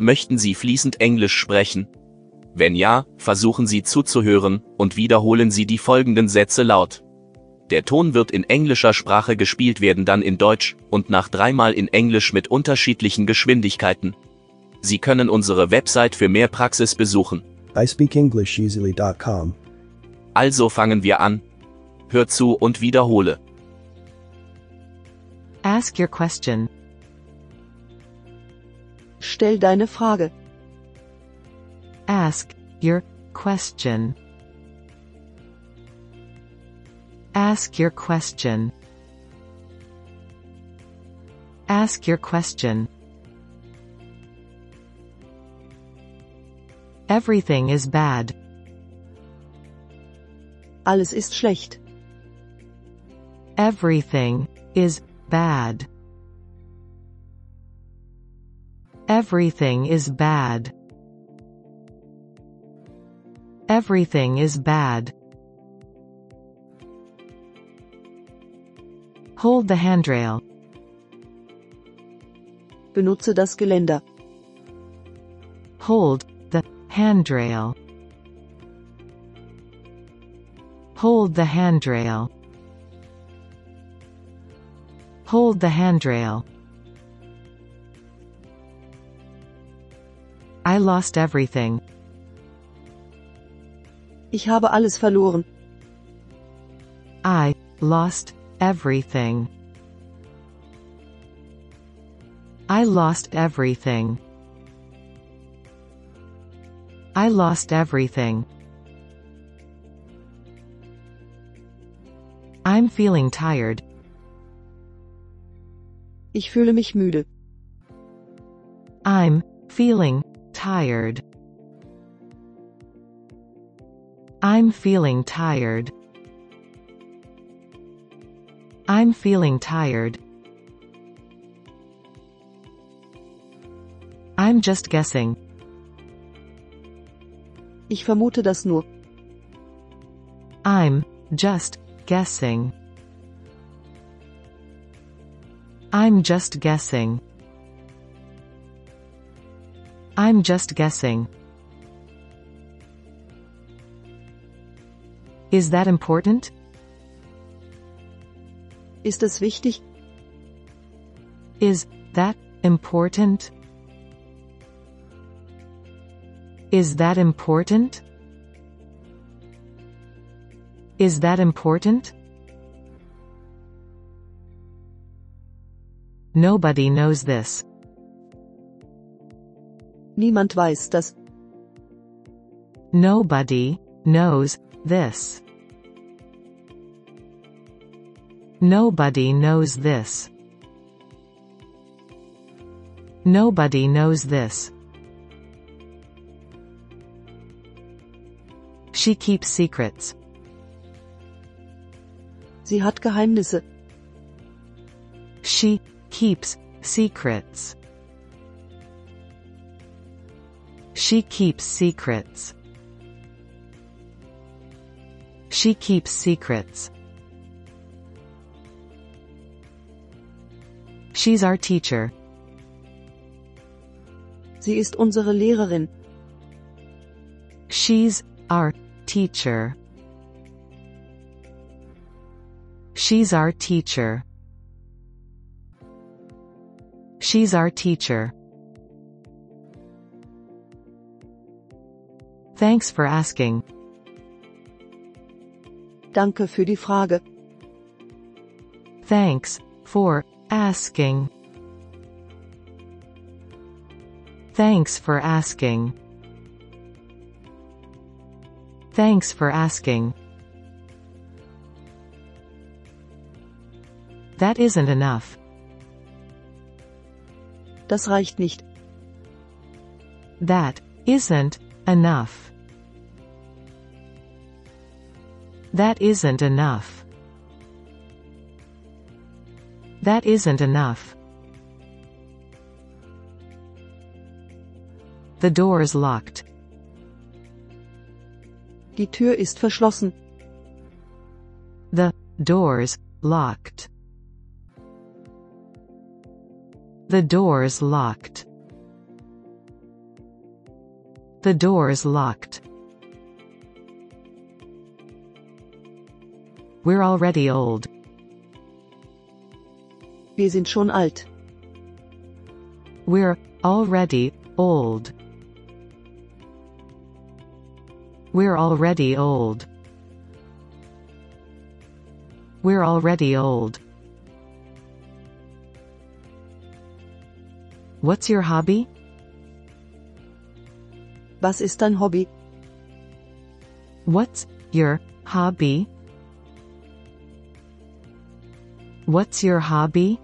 Möchten Sie fließend Englisch sprechen? Wenn ja, versuchen Sie zuzuhören und wiederholen Sie die folgenden Sätze laut. Der Ton wird in englischer Sprache gespielt werden, dann in Deutsch und nach dreimal in Englisch mit unterschiedlichen Geschwindigkeiten. Sie können unsere Website für mehr Praxis besuchen. ispeakenglisheasily.com. Also fangen wir an. Hör zu und wiederhole. Ask your question. Stell deine Frage. Ask your question. Ask your question. Ask your question. Everything is bad. Alles ist schlecht. Everything is bad. Everything is bad. Everything is bad. Hold the handrail. Benutze das Geländer. Hold the handrail. Hold the handrail. Hold the handrail. I lost everything. Ich habe alles verloren. I lost everything. I lost everything. I lost everything. I'm feeling tired. Ich fühle mich müde. I'm feeling tired. I'm feeling tired. I'm feeling tired. I'm just guessing. Ich vermute das nur. I'm just guessing. I'm just guessing. I'm just guessing. Is that important? Ist es wichtig? Is that important? Is that important? Is that important? Nobody knows this. Niemand weiß das. Nobody knows this. Nobody knows this. Nobody knows this. She keeps secrets. Sie hat Geheimnisse. She keeps secrets. She keeps secrets. She keeps secrets. She's our teacher. Sie ist unsere Lehrerin. She's our teacher. She's our teacher. She's our teacher. Thanks for asking. Danke für die Frage. Thanks for asking. Thanks for asking. Thanks for asking. That isn't enough. Das reicht nicht. That isn't enough. That isn't enough. That isn't enough. The door is locked. Die Tür ist verschlossen. The door's locked. The door's locked. The door's locked. We're already old. Wir sind schon alt. We're already old. We're already old. We're already old. What's your hobby? Was ist dein Hobby? What's your hobby? What's your hobby?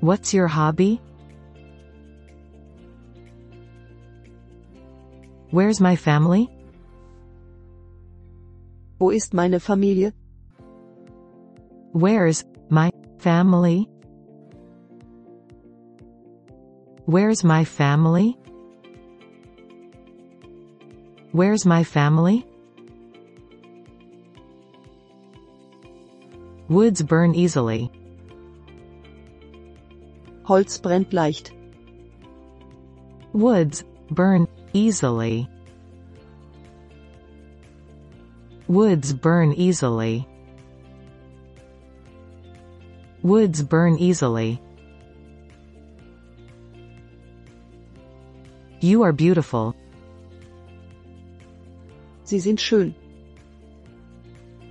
What's your hobby? Where's my family? Wo ist meine Familie? Where's my family? Where's my family? Where's my family? Woods burn easily. Holz brennt leicht. Woods burn easily. Woods burn easily. Woods burn easily. You are beautiful. Sie sind schön.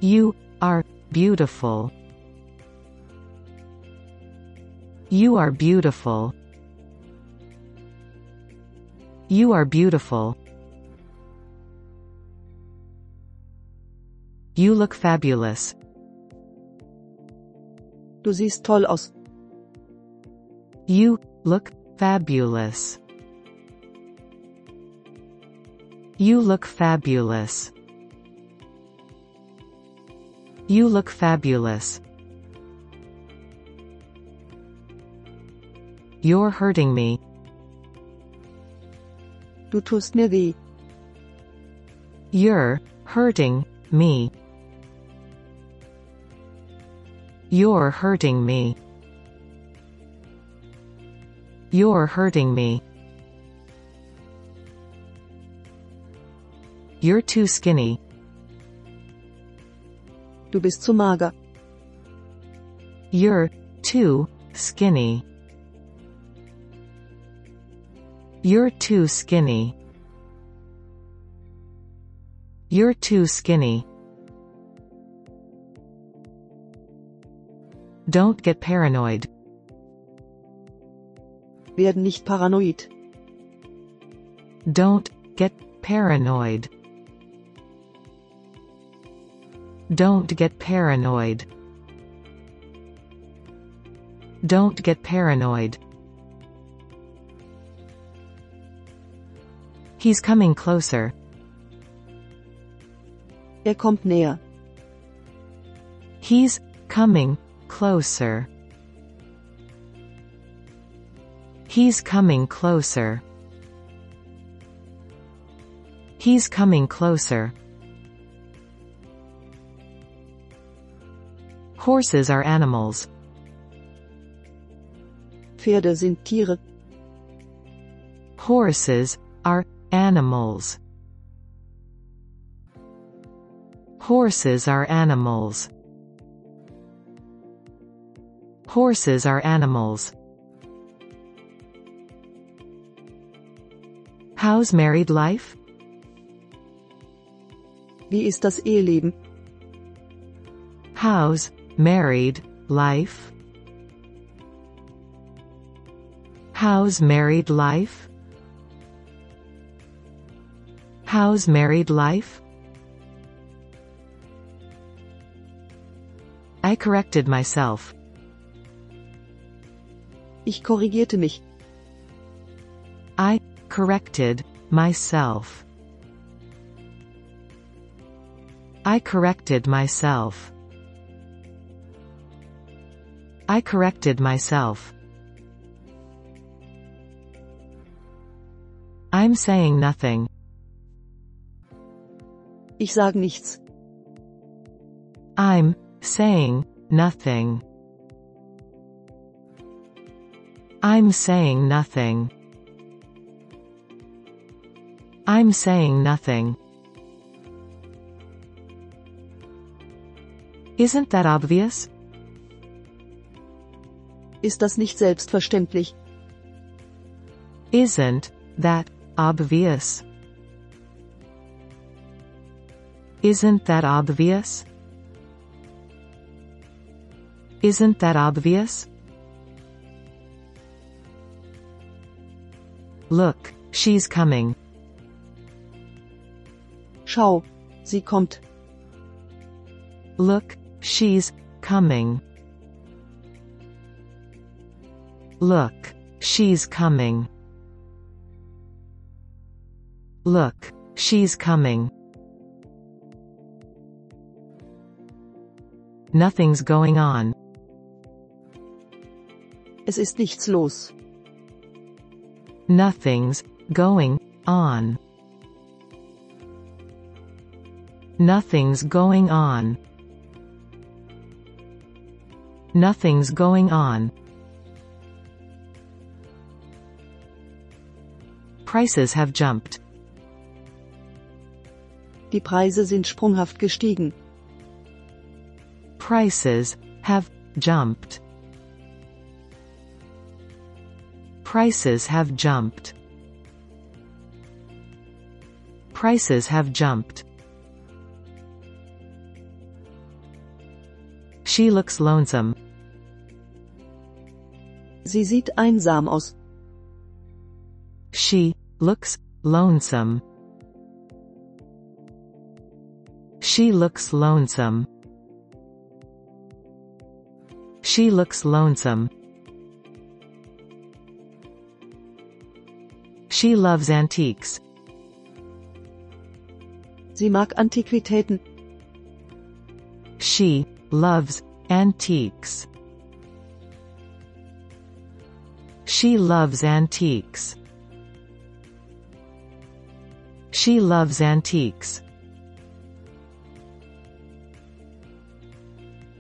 You are beautiful. You are beautiful. You are beautiful. You look fabulous. Du siehst toll aus. You look fabulous. You look fabulous. You look fabulous. You're hurting me. Du tust mir weh. You're hurting me. You're hurting me. You're hurting me. You're too skinny. Du bist zu mager. You're too skinny. You're too skinny. You're too skinny. Don't get paranoid. Werden nicht paranoid. Don't get paranoid. Don't get paranoid. Don't get paranoid. He's coming closer. Er kommt näher. He's coming closer. He's coming closer. He's coming closer. Horses are animals. Pferde sind Tiere. Horses are animals. Horses are animals. Horses are animals. How's married life? Wie ist das Eheleben? How's married life? How's married life? How's married life? I corrected myself. Ich korrigierte mich. I corrected myself. I corrected myself. I corrected myself. I'm saying nothing. Ich sag nichts. I'm saying nothing. I'm saying nothing. I'm saying nothing. Isn't that obvious? Ist das nicht selbstverständlich? Isn't that obvious? Isn't that obvious? Isn't that obvious? Look, she's coming. Schau, sie kommt. Look, she's coming. Look, she's coming. Look, she's coming. Nothing's going on. Es ist nichts los. Nothing's going on. Nothing's going on. Nothing's going on. Prices have jumped. Die Preise sind sprunghaft gestiegen. Prices have jumped. Prices have jumped. Prices have jumped. She looks lonesome. Sie sieht einsam aus. She looks lonesome. She looks lonesome. She looks lonesome. She loves antiques. Sie mag Antiquitäten. She loves antiques. She loves antiques. She loves antiques.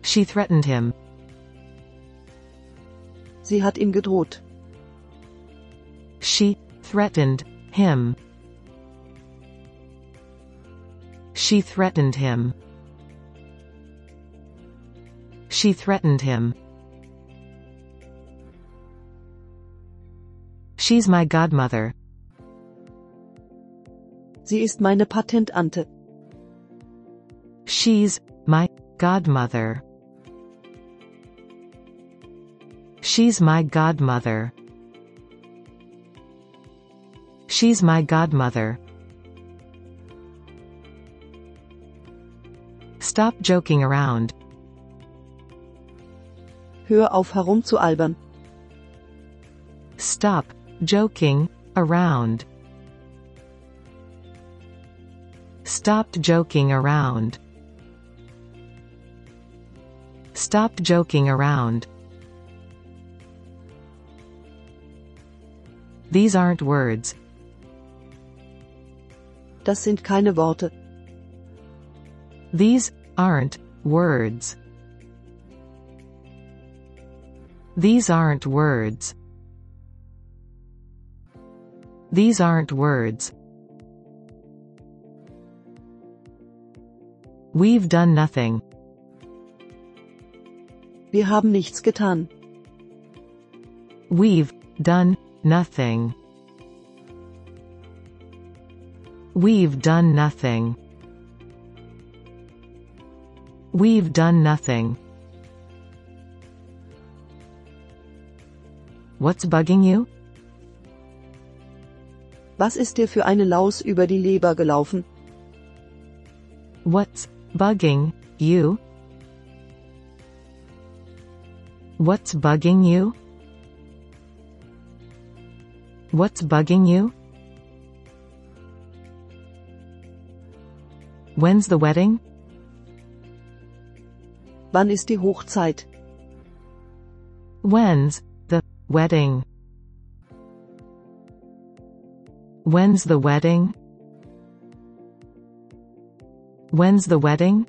She threatened him. Sie hat ihm gedroht. She threatened him. She threatened him. She threatened him. She's my godmother. Sie ist meine Patentante. She's my godmother. She's my godmother. She's my godmother. Stop joking around. Hör auf herumzualbern. Stop joking around. Stop joking around. Stop joking around. These aren't words. Das sind keine Worte. These aren't words. These aren't words. These aren't words. We've done nothing. Wir haben nichts getan. We've done nothing. We've done nothing. We've done nothing. What's bugging you? Was ist dir für eine Laus über die Leber gelaufen? What's bugging you? What's bugging you? What's bugging you? When's the wedding? Wann ist die Hochzeit? When's the wedding? When's the wedding? When's the wedding?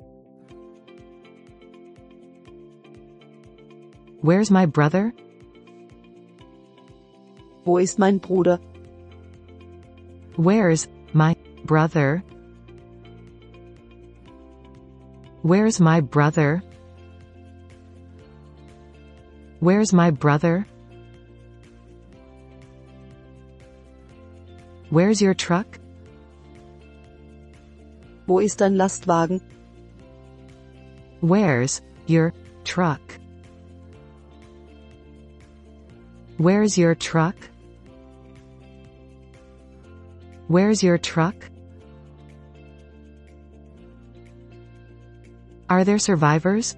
Where's my brother? Wo ist mein Bruder? Where's my brother? Where's my brother? Where's my brother? Where's your truck? Wo ist dein Lastwagen? Where's your truck? Where's your truck? Where's your truck? Are there survivors?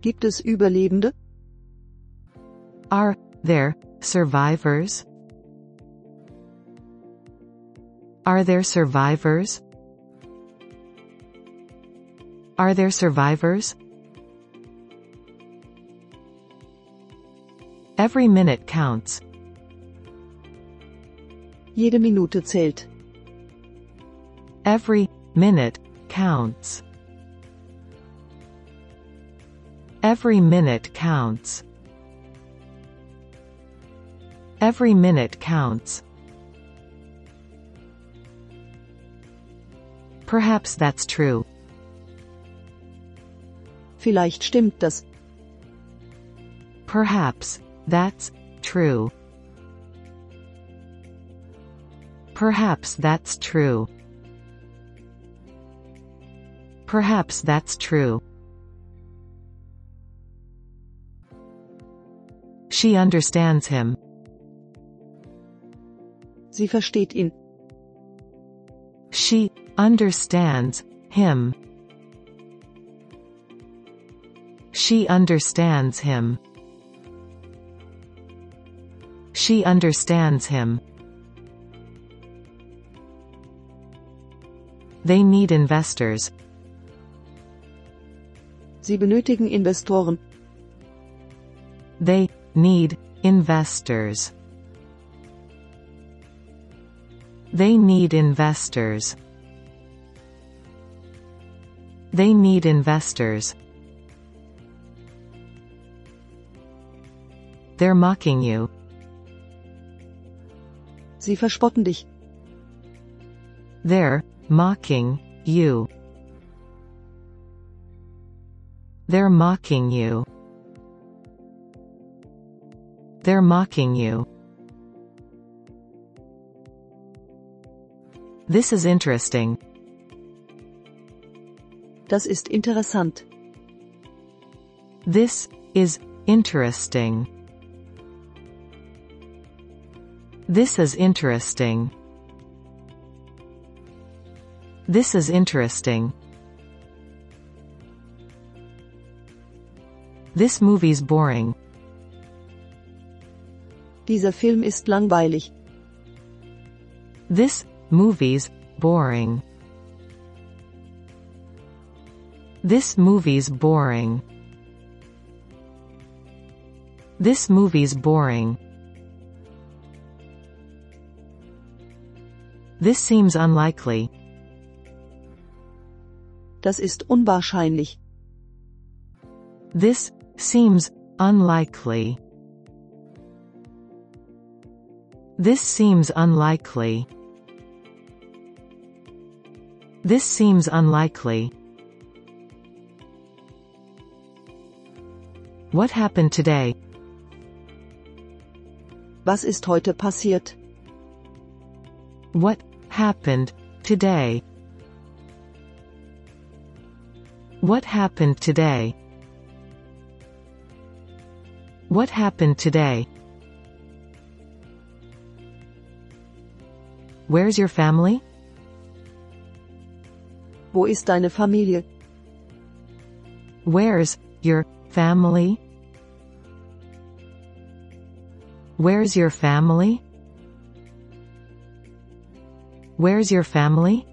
Gibt es Überlebende? Are there survivors? Are there survivors? Are there survivors? Every minute counts. Jede Minute zählt. Every minute counts. Every minute counts. Every minute counts. Perhaps that's true. Vielleicht stimmt das. Perhaps that's true. Perhaps that's true. Perhaps that's true. She understands him. Sie versteht ihn. She understands him. She understands him. She understands him. They need investors. Sie benötigen Investoren. They need investors. They need investors. They need investors. They're mocking you. Sie verspotten dich. They're mocking you. They're mocking you. They're mocking you. This is interesting. Das ist interessant. This is interesting. This is interesting. This is interesting. This movie's boring. Dieser Film ist langweilig. This movie's boring. This movie's boring. This movie's boring. This seems unlikely. Das ist unwahrscheinlich. This seems unlikely. This seems unlikely. This seems unlikely. What happened today? Was ist heute passiert? What happened today? What happened today? What happened today? Where's your family? Wo ist deine Familie? Where's your family? Where's your family? Where's your family?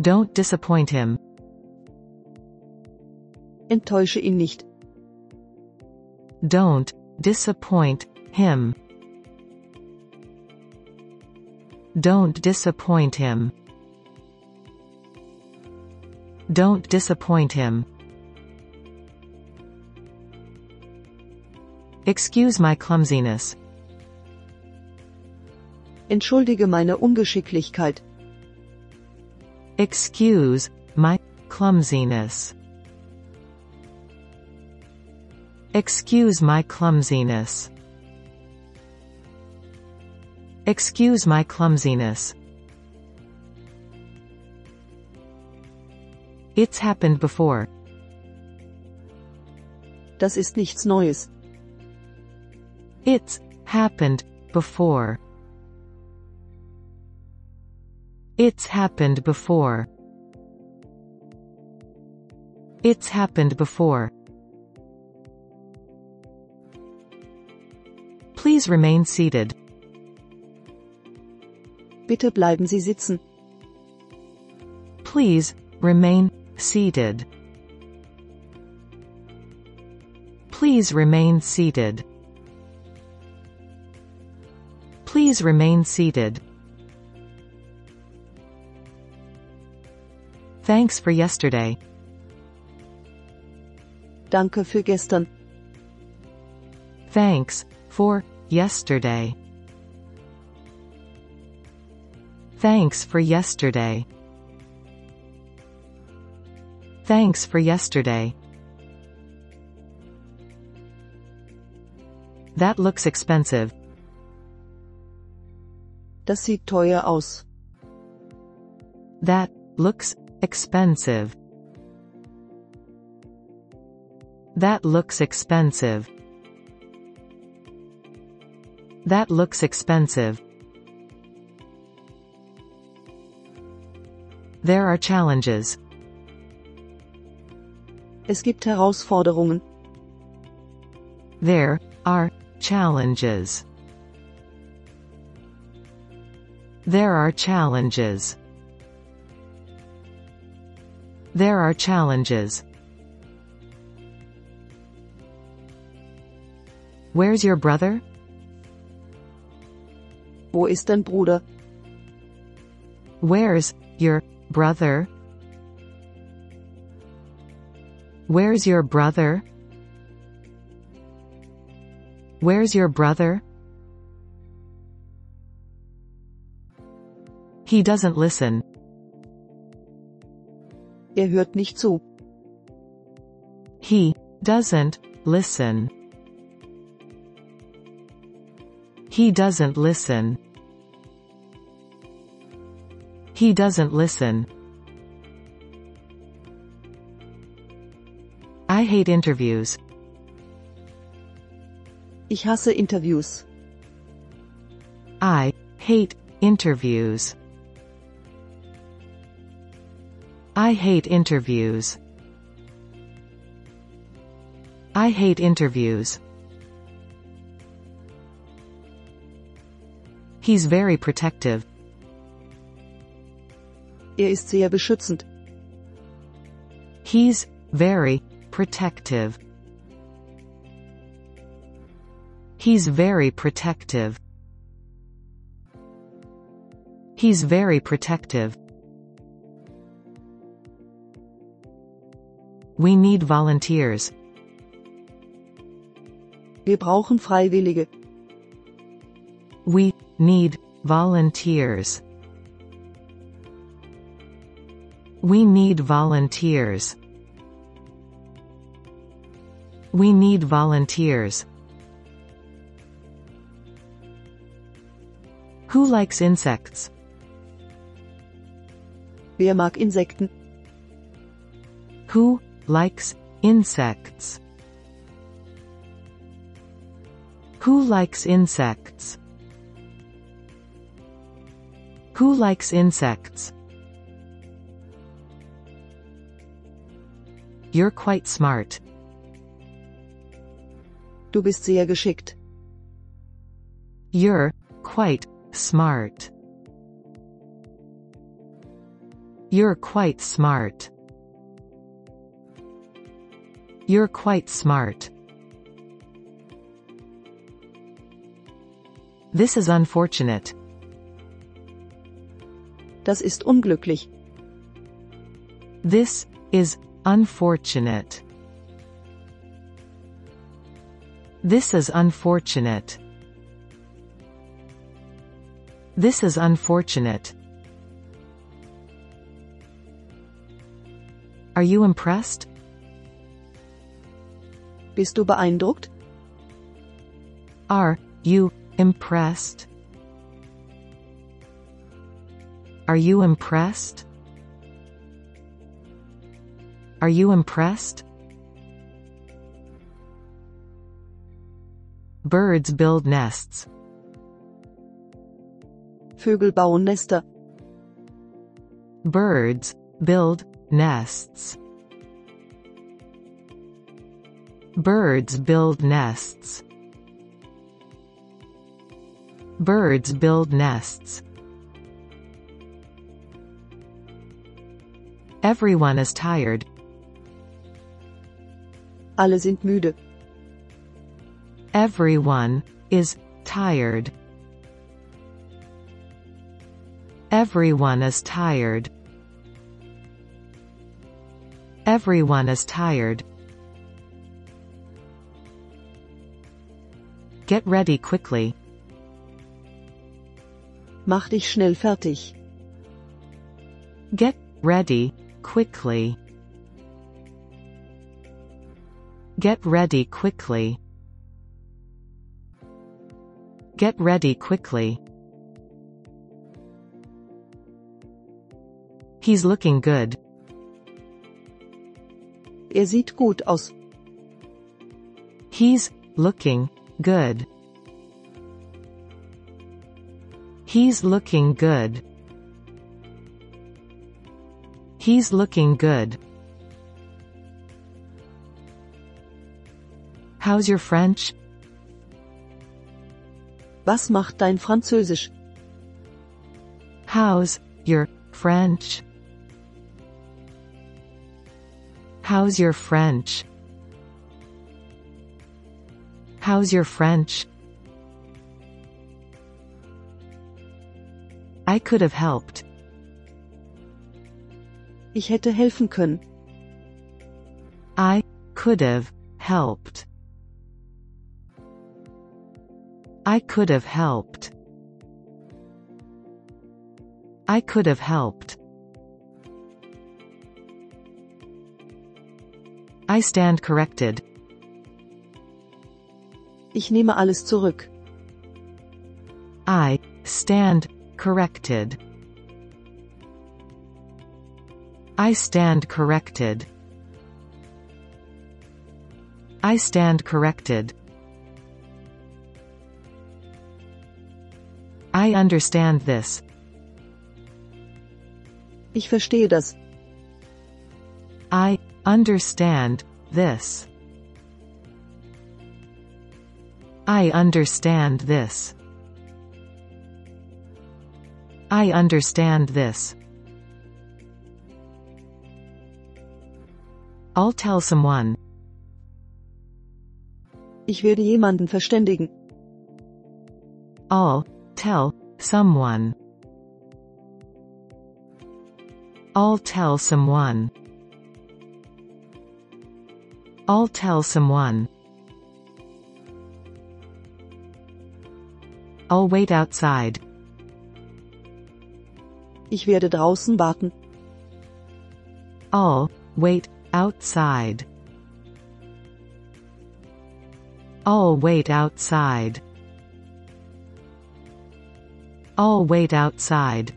Don't disappoint him. Enttäusche ihn nicht. Don't disappoint him. Don't disappoint him. Don't disappoint him. Excuse my clumsiness. Entschuldige meine Ungeschicklichkeit. Excuse my clumsiness. Excuse my clumsiness. Excuse my clumsiness. It's happened before. Das ist nichts Neues. It's happened before. It's happened before. It's happened before. Please remain seated. Bitte bleiben Sie sitzen. Please remain seated. Please remain seated. Please remain seated. Thanks for yesterday. Danke für gestern. Thanks for yesterday. Thanks for yesterday. Thanks for yesterday. That looks expensive. Das sieht teuer aus. That looks expensive. That looks expensive. That looks expensive. There are challenges. Es gibt Herausforderungen. There are challenges. There are challenges. There are challenges. Where's your brother? Wo ist dein Bruder? Where's your brother? Where's your brother? Where's your brother? He doesn't listen. Er hört nicht zu. He doesn't listen. He doesn't listen. He doesn't listen. I hate interviews. Ich hasse Interviews. I hate interviews. I hate interviews. I hate interviews. He's very protective. Er ist sehr beschützend. He's very protective. He's very protective. He's very protective. We need volunteers. Wir brauchen Freiwillige. We need volunteers. We need volunteers. We need volunteers. Who likes insects? Wer mag Insekten? Who likes insects? Who likes insects? Who likes insects? You're quite smart. Du bist sehr geschickt. You're quite smart. You're quite smart. You're quite smart. This is unfortunate. Das ist unglücklich. This is unfortunate. This is unfortunate. This is unfortunate. Are you impressed? Bist du beeindruckt? Are you impressed? Are you impressed? Are you impressed? Birds build nests. Vögel bauen Nester. Birds build nests. Birds build nests. Birds build nests. Everyone is tired. Alle sind müde. Everyone is tired. Everyone is tired. Everyone is tired. Get ready quickly. Mach dich schnell fertig. Get ready quickly. Get ready quickly. Get ready quickly. He's looking good. Er sieht gut aus. He's looking good. He's looking good. He's looking good. How's your French? Was macht dein Französisch? How's your French? How's your French? How's your French? I could have helped. Ich hätte helfen können. I could have helped. I could have helped. I could have helped. I stand corrected. Ich nehme alles zurück. I stand corrected. I stand corrected. I stand corrected. I understand this. Ich verstehe das. I understand this. I understand this. I understand this. I'll tell someone. Ich werde jemanden verständigen. I'll tell someone. I'll tell someone. I'll tell someone. I'll wait outside. Ich werde draußen warten. I'll wait outside. I'll wait outside. I'll wait outside.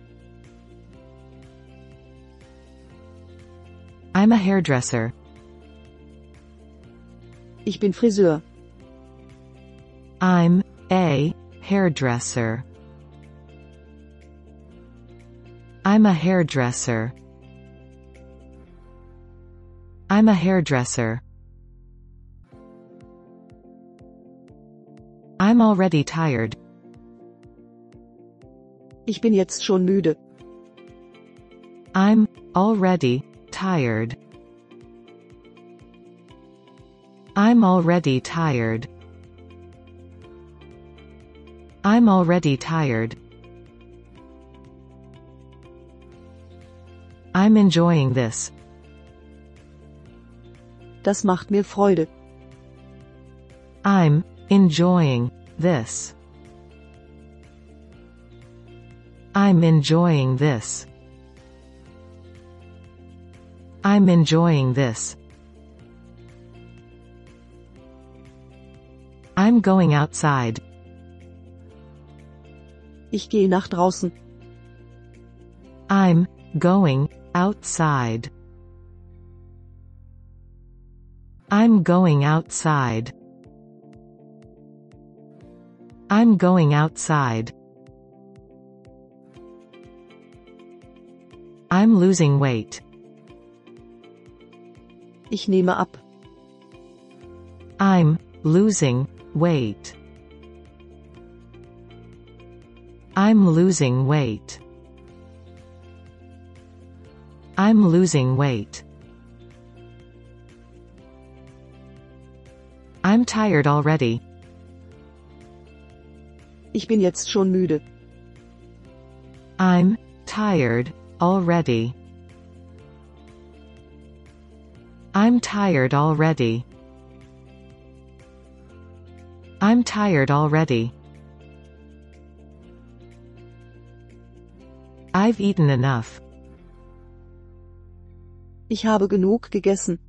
I'm a hairdresser. Ich bin Friseur. I'm a hairdresser. I'm a hairdresser. I'm a hairdresser. I'm already tired. Ich bin jetzt schon müde. I'm already tired. I'm already tired. I'm already tired. I'm enjoying this. Das macht mir Freude. I'm enjoying this. I'm enjoying this. I'm enjoying this. I'm going outside. Ich gehe nach draußen. I'm going outside. I'm going outside. I'm going outside. I'm losing weight. Ich nehme ab. I'm losing weight. I'm losing weight. I'm losing weight. I'm tired already. Ich bin jetzt schon müde. I'm tired already. I'm tired already. I'm tired already. I've eaten enough. Ich habe genug gegessen.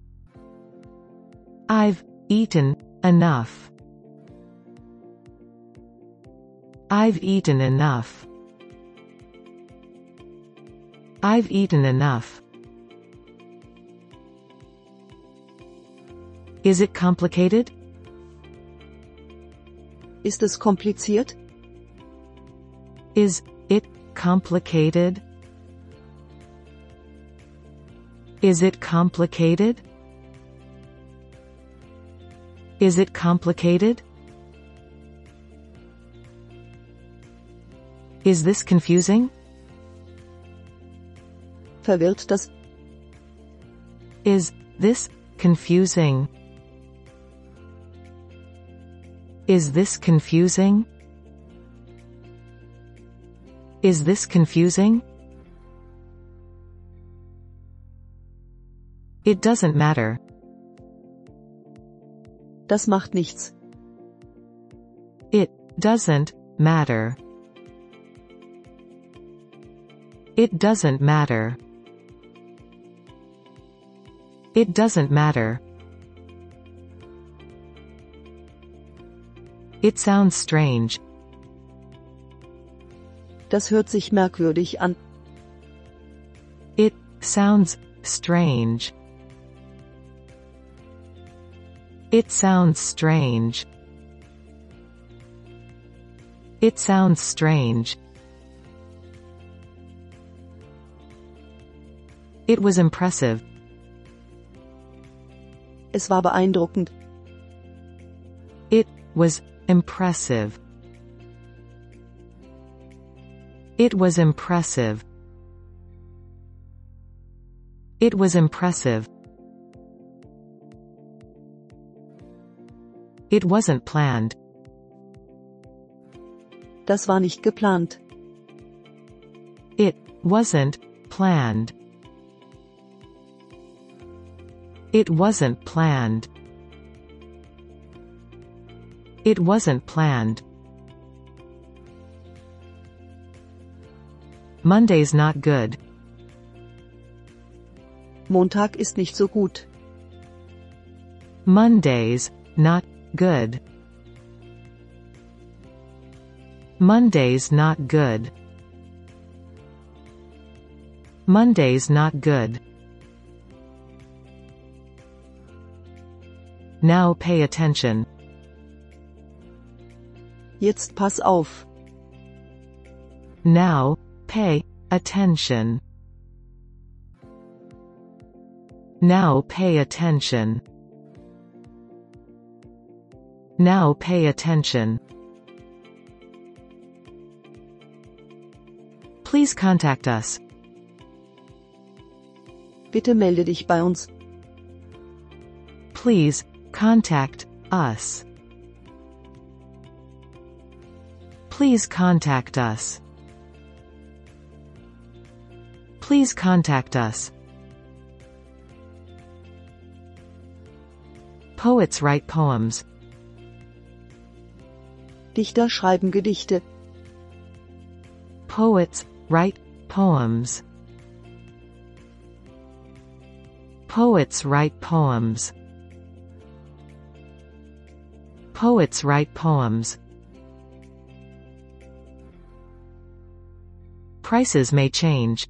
I've eaten enough. I've eaten enough. I've eaten enough. Is it complicated? Ist es kompliziert? Is it complicated? Is it complicated? Is it complicated? Is this confusing? Verwirrt das? Is this confusing? Is this confusing? Is this confusing? It doesn't matter. Das macht nichts. It doesn't matter. It doesn't matter. It doesn't matter. It sounds strange. Das hört sich merkwürdig an. It sounds strange. It sounds strange. It sounds strange. It was impressive. Es war beeindruckend. It was impressive. It was impressive. It was impressive. It wasn't planned. Das war nicht geplant. It wasn't planned. It wasn't planned. It wasn't planned. Monday's not good. Montag ist nicht so gut. Monday's not good. Monday's not good. Monday's not good. Now pay attention. Jetzt pass auf. Now, pay attention. Now pay attention. Now pay attention. Please contact us. Bitte melde dich bei uns. Please contact us. Please contact us. Please contact us. Poets write poems. Dichter schreiben Gedichte. Poets write poems. Poets write poems. Poets write poems. Prices may change.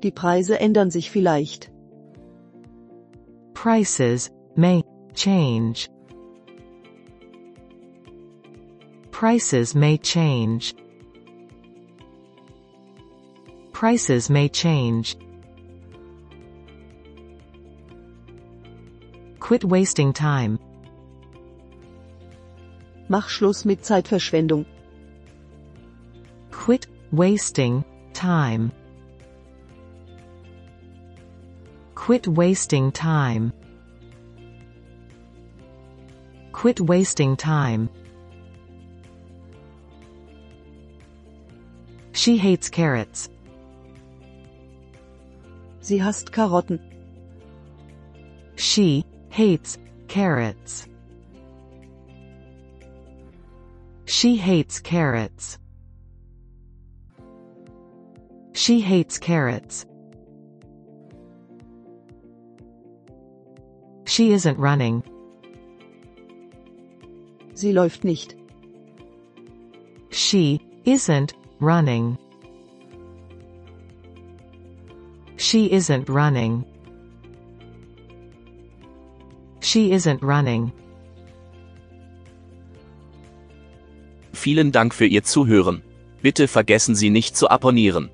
Die Preise ändern sich vielleicht. Prices may change. Prices may change. Prices may change. Quit wasting time. Mach Schluss mit Zeitverschwendung. Quit wasting time. Quit wasting time. Quit wasting time. She hates carrots. Sie hasst Karotten. She hates carrots. She hates carrots. She hates carrots. She isn't running. Sie läuft nicht. She isn't running. She isn't running. She isn't running. Vielen Dank für Ihr Zuhören. Bitte vergessen Sie nicht zu abonnieren.